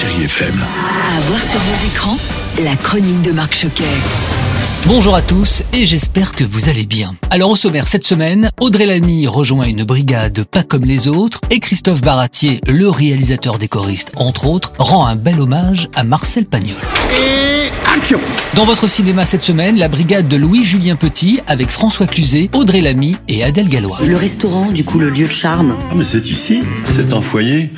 Chérie FM. À voir sur vos écrans, la chronique de Marc Choquet. Bonjour à tous et j'espère que vous allez bien. Alors au sommaire cette semaine, Audrey Lamy rejoint une brigade pas comme les autres et Christophe Baratier, le réalisateur des choristes entre autres, rend un bel hommage à Marcel Pagnol. Et action Dans votre cinéma cette semaine, la brigade de Louis-Julien Petit avec François Cluzet, Audrey Lamy et Adèle Gallois. Le restaurant, du coup, le lieu de charme. Ah mais c'est ici, c'est un foyer.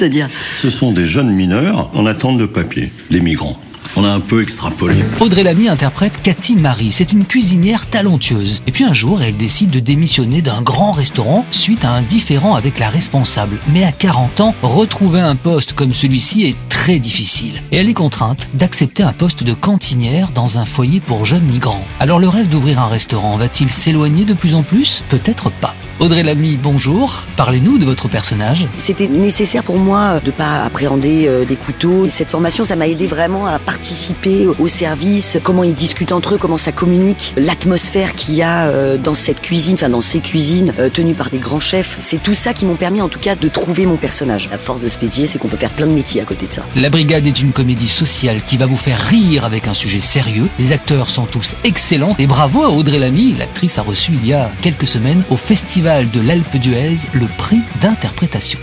C'est-à-dire, Ce sont des jeunes mineurs en attente de papier, les migrants. On a un peu extrapolé. Audrey Lamy interprète Cathy Marie. C'est une cuisinière talentueuse. Et puis un jour, elle décide de démissionner d'un grand restaurant suite à un différend avec la responsable. Mais à 40 ans, retrouver un poste comme celui-ci est très difficile. Et elle est contrainte d'accepter un poste de cantinière dans un foyer pour jeunes migrants. Alors le rêve d'ouvrir un restaurant va-t-il s'éloigner de plus en plus? Peut-être pas. Audrey Lamy, bonjour. Parlez-nous de votre personnage. c'était nécessaire pour moi de pas appréhender euh, des couteaux. Cette formation, ça m'a aidé vraiment à participer au service, comment ils discutent entre eux, comment ça communique, l'atmosphère qu'il y a euh, dans cette cuisine, enfin dans ces cuisines euh, tenues par des grands chefs. C'est tout ça qui m'ont permis en tout cas de trouver mon personnage. La force de ce métier, c'est qu'on peut faire plein de métiers à côté de ça. La Brigade est une comédie sociale qui va vous faire rire avec un sujet sérieux. Les acteurs sont tous excellents et bravo à Audrey Lamy. L'actrice a reçu il y a quelques semaines au Festival de l'Alpe d'Huez le prix d'interprétation.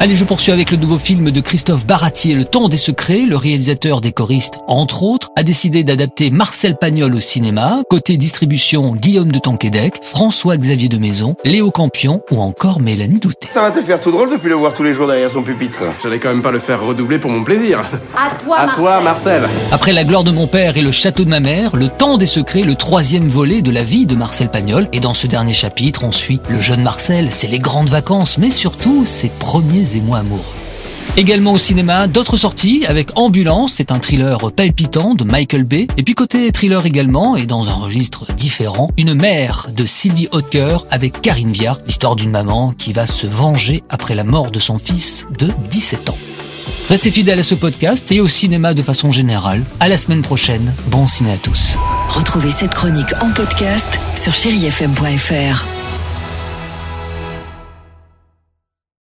Allez, je poursuis avec le nouveau film de Christophe Baratier, Le Temps des Secrets. Le réalisateur des choristes, entre autres, a décidé d'adapter Marcel Pagnol au cinéma. Côté distribution, Guillaume de Tonquédec, François-Xavier de Maison, Léo Campion ou encore Mélanie Douté. Ça va te faire tout drôle depuis le voir tous les jours derrière son pupitre. J'allais quand même pas le faire redoubler pour mon plaisir. À toi, À Marcel. toi, Marcel. Après La gloire de mon père et Le château de ma mère, Le temps des secrets, le troisième volet de la vie de Marcel Pagnol. Et dans ce dernier chapitre, on suit le jeune Marcel, c'est les grandes vacances, mais surtout ses premiers émois amoureux. Également au cinéma, d'autres sorties avec Ambulance, c'est un thriller palpitant de Michael Bay. Et puis côté thriller également, et dans un registre différent, une mère de Sylvie Hautecœur avec Karine Viard, l'histoire d'une maman qui va se venger après la mort de son fils de 17 ans. Restez fidèles à ce podcast et au cinéma de façon générale. À la semaine prochaine. Bon ciné à tous. Retrouvez cette chronique en podcast sur chérifm.fr.